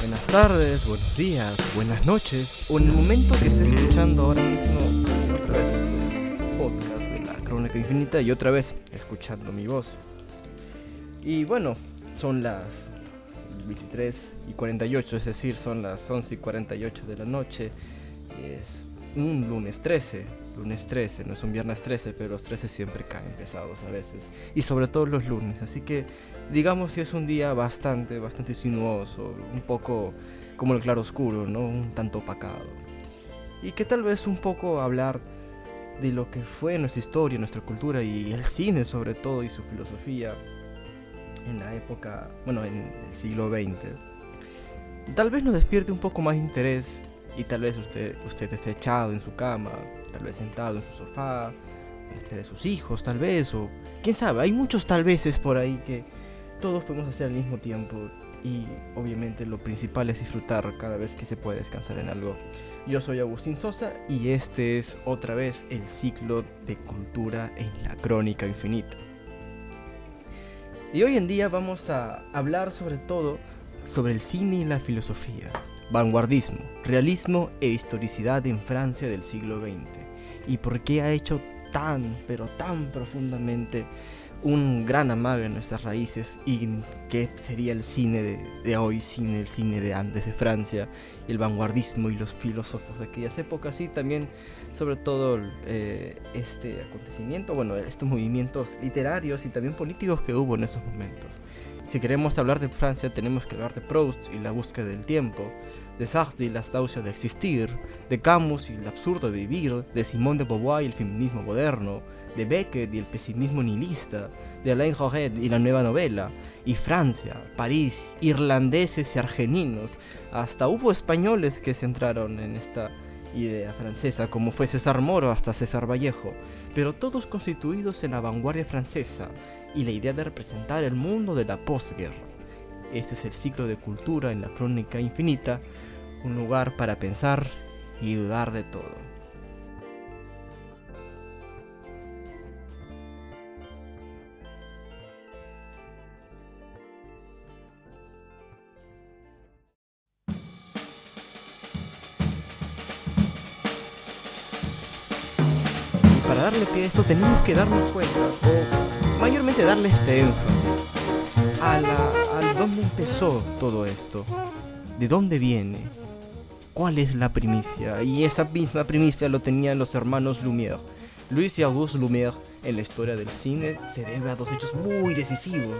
Buenas tardes, buenos días, buenas noches, o en el momento que esté escuchando ahora mismo otra vez este podcast de la Crónica Infinita y otra vez escuchando mi voz. Y bueno, son las 23 y 48, es decir, son las 11 y 48 de la noche. Es un lunes 13, lunes 13, no es un viernes 13, pero los 13 siempre caen pesados a veces. Y sobre todo los lunes, así que digamos que es un día bastante, bastante sinuoso, un poco como el claro oscuro, ¿no? Un tanto opacado. Y que tal vez un poco hablar de lo que fue nuestra historia, nuestra cultura y el cine sobre todo y su filosofía en la época, bueno, en el siglo XX. Tal vez nos despierte un poco más de interés y tal vez usted, usted esté echado en su cama, tal vez sentado en su sofá, de sus hijos, tal vez, o quién sabe, hay muchos tal veces por ahí que todos podemos hacer al mismo tiempo y obviamente lo principal es disfrutar cada vez que se puede descansar en algo. Yo soy Agustín Sosa y este es otra vez el ciclo de cultura en la crónica infinita. Y hoy en día vamos a hablar sobre todo sobre el cine y la filosofía, vanguardismo, realismo e historicidad en Francia del siglo XX y por qué ha hecho tan, pero tan profundamente un gran amaga en nuestras raíces y qué sería el cine de, hoy, cine, el cine de antes de Francia, el vanguardismo y los filósofos de aquellas épocas y también sobre todo eh, este acontecimiento, bueno, estos movimientos literarios y también políticos que hubo en esos momentos. Si queremos hablar de Francia tenemos que hablar de Proust y la búsqueda del tiempo, de Sartre y la astausia de existir, de Camus y el absurdo de vivir, de Simone de Beauvoir y el feminismo moderno, de Beckett y el pesimismo nihilista, de Alain Joret y la nueva novela, y Francia, París, irlandeses y argeninos, hasta hubo españoles que se entraron en esta idea francesa, como fue César Moro hasta César Vallejo, pero todos constituidos en la vanguardia francesa y la idea de representar el mundo de la posguerra. Este es el ciclo de cultura en la crónica infinita, un lugar para pensar y dudar de todo. Para darle pie a esto tenemos que darnos cuenta, o mayormente darle este énfasis, a, la, a dónde empezó todo esto, de dónde viene, cuál es la primicia. Y esa misma primicia lo tenían los hermanos Lumière. Luis y Auguste Lumière en la historia del cine se debe a dos hechos muy decisivos,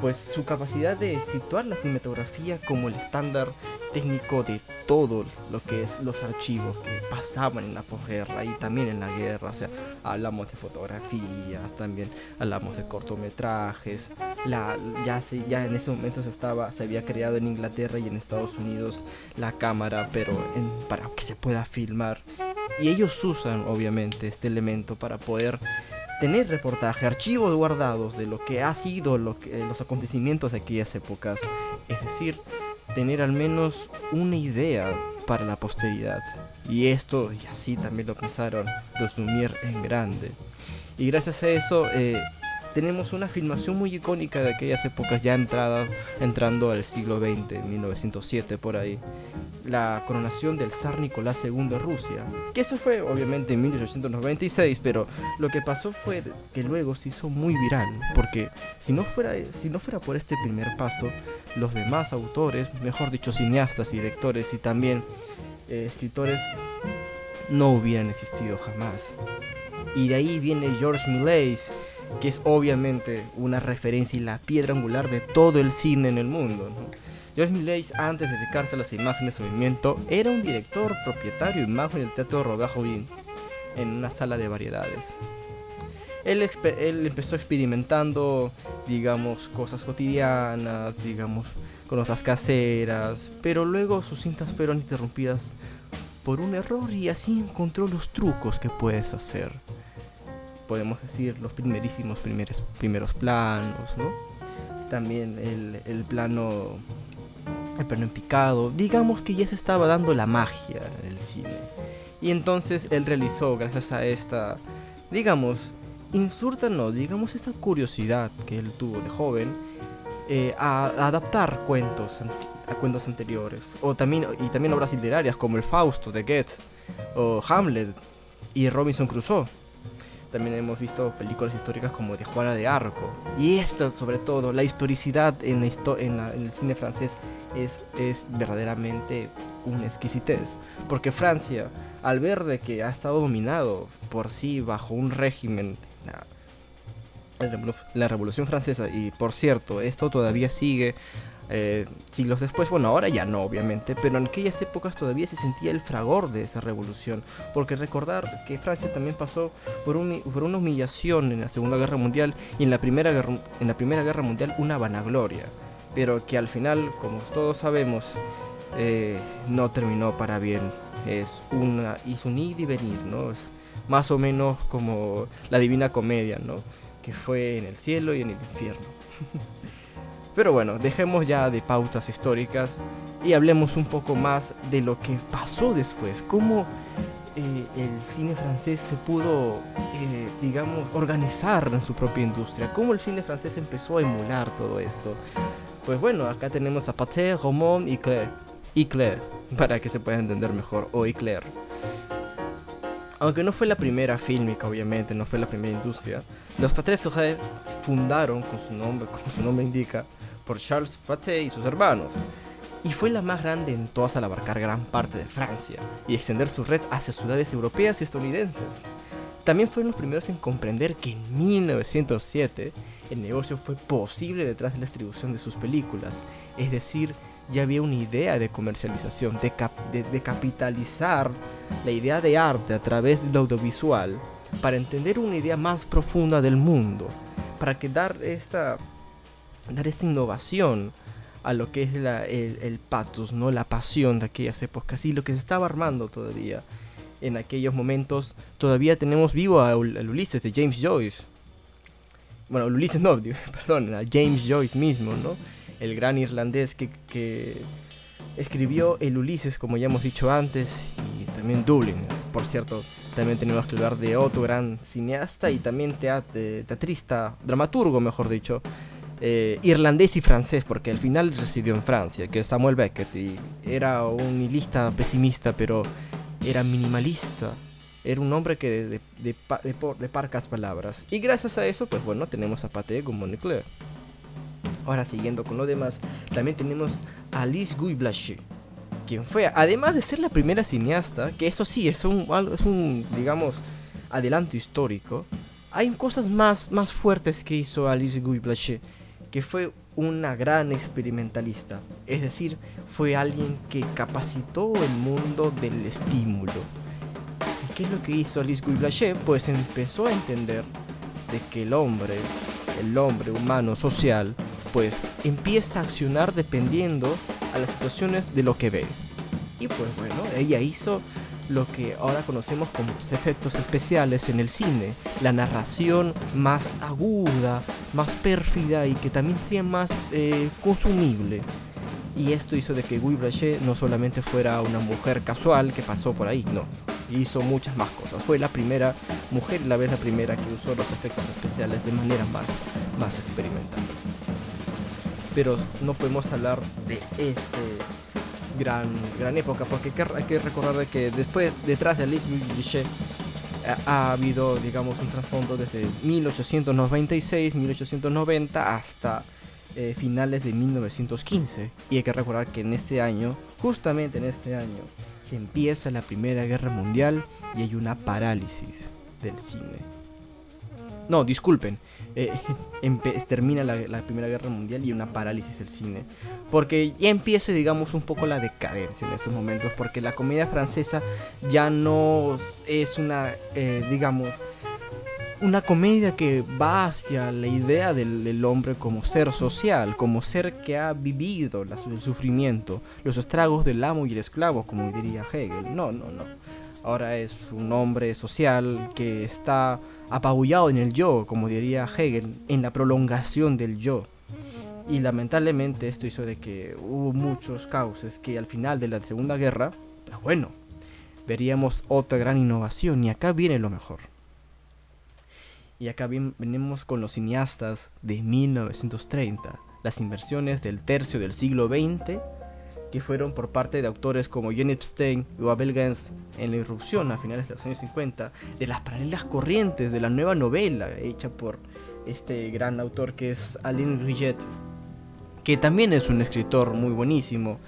pues su capacidad de situar la cinematografía como el estándar técnico de todo lo que es los archivos que pasaban en la posguerra y también en la guerra, o sea, hablamos de fotografías, también hablamos de cortometrajes, la, ya, se, ya en ese momento se, estaba, se había creado en Inglaterra y en Estados Unidos la cámara, pero para que se pueda filmar. Y ellos usan obviamente este elemento para poder tener reportaje, archivos guardados de lo que ha sido lo que, los acontecimientos de aquellas épocas. Es decir, tener al menos una idea para la posteridad. Y esto, y así también lo pensaron los Lumière en grande. Y gracias a eso eh, tenemos una filmación muy icónica de aquellas épocas ya entradas, entrando al siglo XX, 1907 por ahí. La coronación del zar Nicolás II de Rusia. Que eso fue obviamente en 1896, pero lo que pasó fue que luego se hizo muy viral. Porque si no fuera, si no fuera por este primer paso, los demás autores, mejor dicho cineastas y directores y también eh, escritores, no hubieran existido jamás. Y de ahí viene George Méliès que es obviamente una referencia y la piedra angular de todo el cine en el mundo. George Méliès, antes de dedicarse a las imágenes de movimiento, era un director, propietario y mago en el Teatro Robert en una sala de variedades. Él, empezó experimentando, digamos, cosas cotidianas, digamos, con otras caseras, pero luego sus cintas fueron interrumpidas por un error y así encontró los trucos que puedes hacer podemos decir, los primerísimos primeros, primeros planos, ¿no? También el plano el plano en picado, digamos que ya se estaba dando la magia del cine. Y entonces él realizó, gracias a esta, digamos, insurta no, digamos esta curiosidad que él tuvo de joven, eh, a, adaptar cuentos a cuentos anteriores. O también y también obras literarias como el Fausto de Goethe o Hamlet y Robinson Crusoe también hemos visto películas históricas como de Juana de Arco. Y esto, sobre todo, la historicidad en, en, el cine francés es, es verdaderamente una exquisitez. Porque Francia, al ver de que ha estado dominado por sí bajo un régimen, la, la Revolución Francesa, y por cierto, esto todavía sigue eh, siglos después, bueno, ahora ya no, obviamente, pero en aquellas épocas todavía se sentía el fragor de esa revolución, porque recordar que Francia también pasó por, una humillación en la Segunda Guerra Mundial y en la, primera guerra, en la Primera Guerra Mundial una vanagloria, pero que al final, como todos sabemos, eh, no terminó para bien. Es una, hizo un id y venir, ¿no? Es más o menos como la Divina Comedia, ¿no? Que fue en el cielo y en el infierno. Pero bueno, dejemos ya de pautas históricas y hablemos un poco más de lo que pasó después, cómo eh, el cine francés se pudo, eh, digamos, organizar en su propia industria, cómo el cine francés empezó a emular todo esto. Pues bueno, acá tenemos a Pathé, Romón y Claire, y Claire, para que se pueda entender mejor, o Eclair. Aunque no fue la primera fílmica, obviamente, no fue la primera industria, los Pathé fundaron, con su nombre, como su nombre indica, por Charles Pathé y sus hermanos, y fue la más grande en todas al abarcar gran parte de Francia y extender su red hacia ciudades europeas y estadounidenses. También fueron los primeros en comprender que en 1907 el negocio fue posible detrás de la distribución de sus películas, es decir, ya había una idea de comercialización, de, de, capitalizar la idea de arte a través del audiovisual para entender una idea más profunda del mundo, para que dar esta dar esta innovación a lo que es el, el pathos, ¿no? la pasión de aquellas épocas y lo que se estaba armando todavía. En aquellos momentos todavía tenemos vivo al Ulises de James Joyce. Bueno, Ulises no, perdón, a James Joyce mismo, ¿no? El gran irlandés que, que escribió el Ulises, como ya hemos dicho antes, y también Dublin. Por cierto, también tenemos que hablar de otro gran cineasta y también teatrista, dramaturgo, mejor dicho, eh, irlandés y francés, porque al final residió en Francia, que es Samuel Beckett, y era un nihilista pesimista, pero era minimalista. Era un hombre que de, de, de, parcas palabras. Y gracias a eso, pues bueno, tenemos a Pathé como Leclerc. Ahora siguiendo con lo demás, también tenemos a Alice Guy Blanchet, quien fue, además de ser la primera cineasta, que eso sí es un, es un digamos, adelanto histórico, hay cosas más, más fuertes que hizo Alice Guy Blanchet que fue una gran experimentalista, es decir, fue alguien que capacitó el mundo del estímulo. ¿Y qué es lo que hizo Alice Guy Blanchet? Pues empezó a entender de que el hombre, el hombre humano social, pues empieza a accionar dependiendo a las situaciones de lo que ve. Y pues bueno, ella hizo lo que ahora conocemos como efectos especiales en el cine, la narración más aguda, más pérfida y que también sea más eh, consumible. Y esto hizo de que Guy Brachet no solamente fuera una mujer casual que pasó por ahí, no, hizo muchas más cosas. Fue la primera mujer, la vez la primera que usó los efectos especiales de manera más, más experimental. Pero no podemos hablar de este gran, gran época, porque hay que recordar de que después, detrás de Alice Guichet, ha, habido, digamos, un trasfondo desde 1896, 1890 hasta eh, finales de 1915. Y hay que recordar que en este año, justamente en este año, empieza la Primera Guerra Mundial y hay una parálisis del cine. No, disculpen. Eh, termina la, Primera Guerra Mundial y una parálisis del cine. Porque ya empieza, digamos, un poco la decadencia en esos momentos. Porque la comedia francesa ya no es una, eh, digamos, una comedia que va hacia la idea del, hombre como ser social, como ser que ha vivido el sufrimiento, los estragos del amo y el esclavo, como diría Hegel. No, no, no. Ahora es un hombre social que está apabullado en el yo, como diría Hegel, en la prolongación del yo. Y lamentablemente esto hizo de que hubo muchos cauces que al final de la Segunda Guerra, pues bueno, veríamos otra gran innovación y acá viene lo mejor. Y acá venimos con los cineastas de 1930, las inversiones del tercio del siglo XX, que fueron por parte de autores como Jenny Epstein o Abel Gans en la irrupción a finales de los años 50 de las paralelas corrientes de la nueva novela hecha por este gran autor que es Alain Rillet, que también es un escritor muy buenísimo,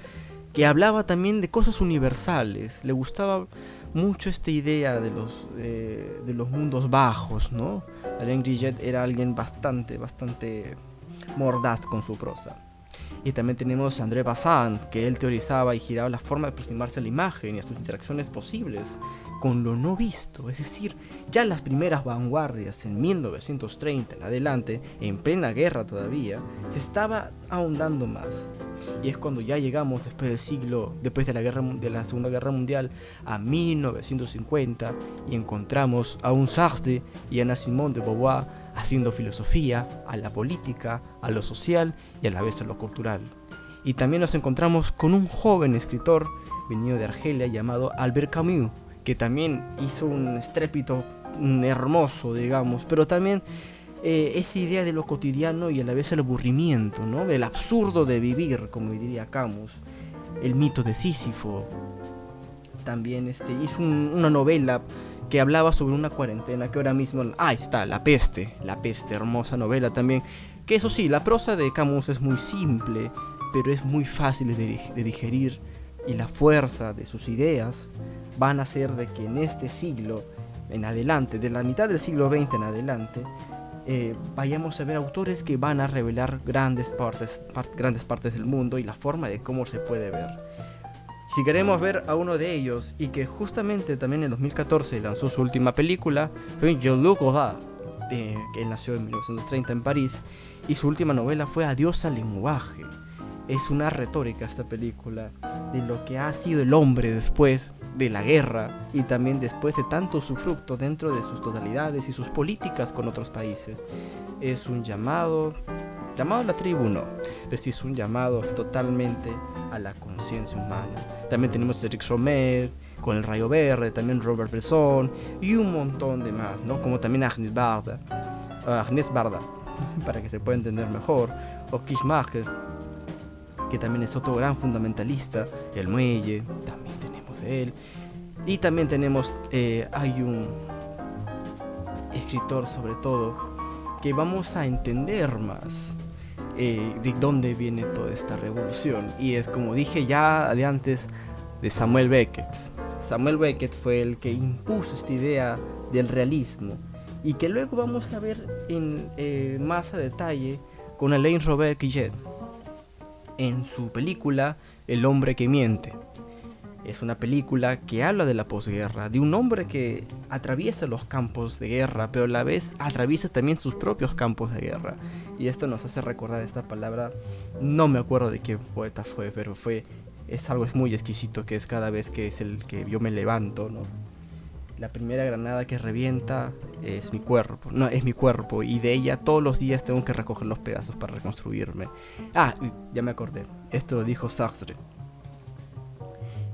que hablaba también de cosas universales, le gustaba mucho esta idea de los, eh, de los mundos bajos, ¿no? Alain Rillet era alguien bastante, bastante mordaz con su prosa. Y también tenemos a André Bazin, que él teorizaba y giraba la forma de aproximarse a la imagen y a sus interacciones posibles con lo no visto. Es decir, ya las primeras vanguardias en 1930 en adelante, en plena guerra todavía, se estaba ahondando más. Y es cuando ya llegamos después del siglo, después de la, guerra, de la Segunda Guerra Mundial, a 1950 y encontramos a un Sartre y a Simone de Beauvoir haciendo filosofía, a la política, a lo social y a la vez a lo cultural. Y también nos encontramos con un joven escritor venido de Argelia llamado Albert Camus, que también hizo un estrépito hermoso, digamos, pero también eh, esa idea de lo cotidiano y a la vez el aburrimiento, ¿no? El absurdo de vivir, como diría Camus, el mito de Sísifo. También este, hizo una novela que hablaba sobre una cuarentena que ahora mismo... Ah, está, La Peste, La Peste, hermosa novela también. Que eso sí, la prosa de Camus es muy simple, pero es muy fácil de, digerir y la fuerza de sus ideas van a hacer de que en este siglo en adelante, de la mitad del siglo XX en adelante, eh, vayamos a ver autores que van a revelar grandes partes, grandes partes del mundo y la forma de cómo se puede ver. Si queremos ver a uno de ellos y que justamente también en 2014 lanzó su última película, fue Jean-Luc Godard, que nació en 1930 en París, y su última novela fue Adiós al lenguaje. Es una retórica esta película de lo que ha sido el hombre después de la guerra y también después de tanto su fruto dentro de sus totalidades y sus políticas con otros países. Es un llamado llamado a la tribu no, pero sí es un llamado totalmente a la conciencia humana. También tenemos Eric Romer con el Rayo Verde, también Robert Bresson y un montón de más, ¿no? Como también Agnes Barda, Agnes Barda, para que se pueda entender mejor, o Kishmacher, que también es otro gran fundamentalista, El Muelle, también tenemos de él. Y también tenemos, eh, hay un escritor sobre todo, que vamos a entender más eh, de dónde viene toda esta revolución. Y es como dije ya de antes de Samuel Beckett. Samuel Beckett fue el que impuso esta idea del realismo y que luego vamos a ver en eh, más a detalle con Alain Robert Quillet en su película El hombre que miente. Es una película que habla de la posguerra, de un hombre que atraviesa los campos de guerra, pero a la vez atraviesa también sus propios campos de guerra. Y esto nos hace recordar esta palabra, no me acuerdo de qué poeta fue, pero fue es algo muy exquisito que es cada vez que es el que yo me levanto, ¿no? La primera granada que revienta es mi cuerpo, no, es mi cuerpo y de ella todos los días tengo que recoger los pedazos para reconstruirme. Ah, ya me acordé. Esto lo dijo Sartre.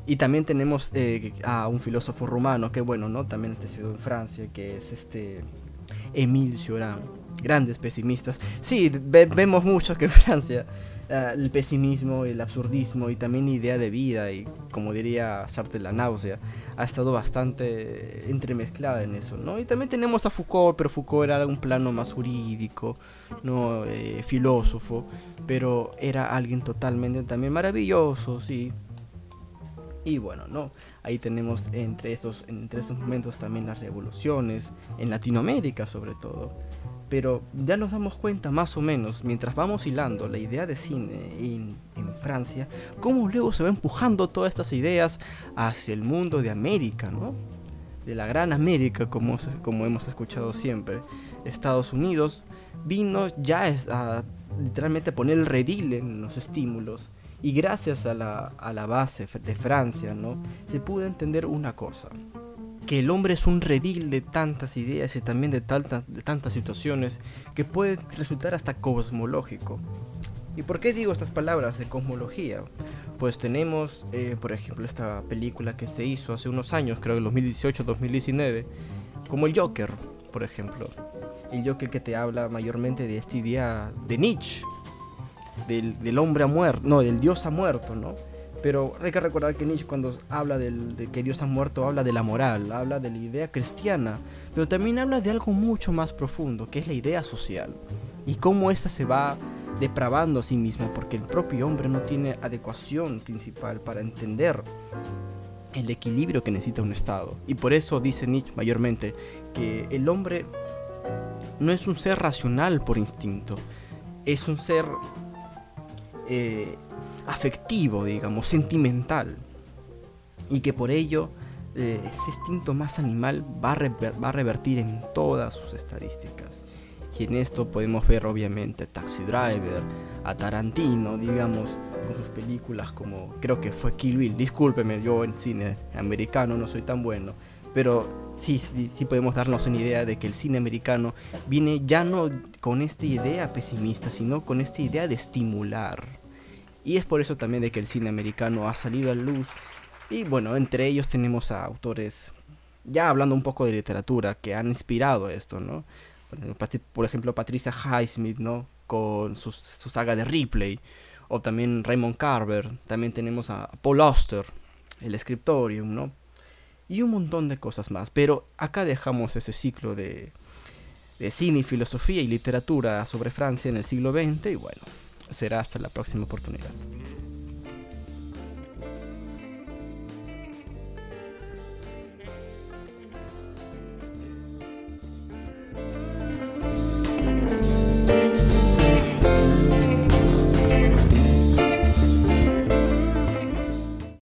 Y también tenemos eh, a un filósofo rumano, que bueno, ¿no? También este ciudad en Francia, que es este Emile Cioran. Grandes pesimistas. Sí, vemos mucho que en Francia ah, el pesimismo, el absurdismo y también idea de vida y como diría Sartre la náusea ha estado bastante entremezclada en eso, ¿no? Y también tenemos a Foucault, pero Foucault era un plano más jurídico, no eh, filósofo, pero era alguien totalmente también maravilloso, sí, y bueno, no, ahí tenemos entre esos, entre esos momentos también las revoluciones, en Latinoamérica sobre todo. Pero ya nos damos cuenta más o menos, mientras vamos hilando la idea de cine en, Francia, cómo luego se va empujando todas estas ideas hacia el mundo de América, ¿no? De la gran América, como, como hemos escuchado siempre. Estados Unidos vino ya a literalmente poner el redil en los estímulos y gracias a la, a la base de Francia, ¿no? Se pudo entender una cosa, que el hombre es un redil de tantas ideas y también de tantas, de tantas situaciones que puede resultar hasta cosmológico. ¿Y por qué digo estas palabras de cosmología? Pues tenemos, eh, por ejemplo, esta película que se hizo hace unos años, creo que en 2018-2019, como el Joker, por ejemplo. El Joker que te habla mayormente de esta idea de Nietzsche, del, hombre ha muerto, no, del Dios ha muerto, ¿no? Pero hay que recordar que Nietzsche cuando habla de que Dios ha muerto habla de la moral, habla de la idea cristiana, pero también habla de algo mucho más profundo, que es la idea social, y cómo esa se va depravando a sí misma, porque el propio hombre no tiene adecuación principal para entender el equilibrio que necesita un Estado. Y por eso dice Nietzsche mayormente que el hombre no es un ser racional por instinto, es un ser eh, afectivo, digamos, sentimental. Y que por ello eh, ese instinto más animal va a, revertir en todas sus estadísticas. Y en esto podemos ver obviamente a Taxi Driver, a Tarantino, digamos, con sus películas como creo que fue Kill Bill. Discúlpeme, yo en cine americano no soy tan bueno, pero sí, sí, podemos darnos una idea de que el cine americano viene ya no con esta idea pesimista, sino con esta idea de estimular. Y es por eso también de que el cine americano ha salido a luz. Y bueno, entre ellos tenemos a autores, ya hablando un poco de literatura, que han inspirado esto, ¿no? Por ejemplo, Patricia Highsmith, ¿no? Con su, su saga de Ripley. O también Raymond Carver. También tenemos a Paul Auster, el Scriptorium, ¿no? Y un montón de cosas más. Pero acá dejamos ese ciclo de, de cine, filosofía y literatura sobre Francia en el siglo XX y bueno, será hasta la próxima oportunidad.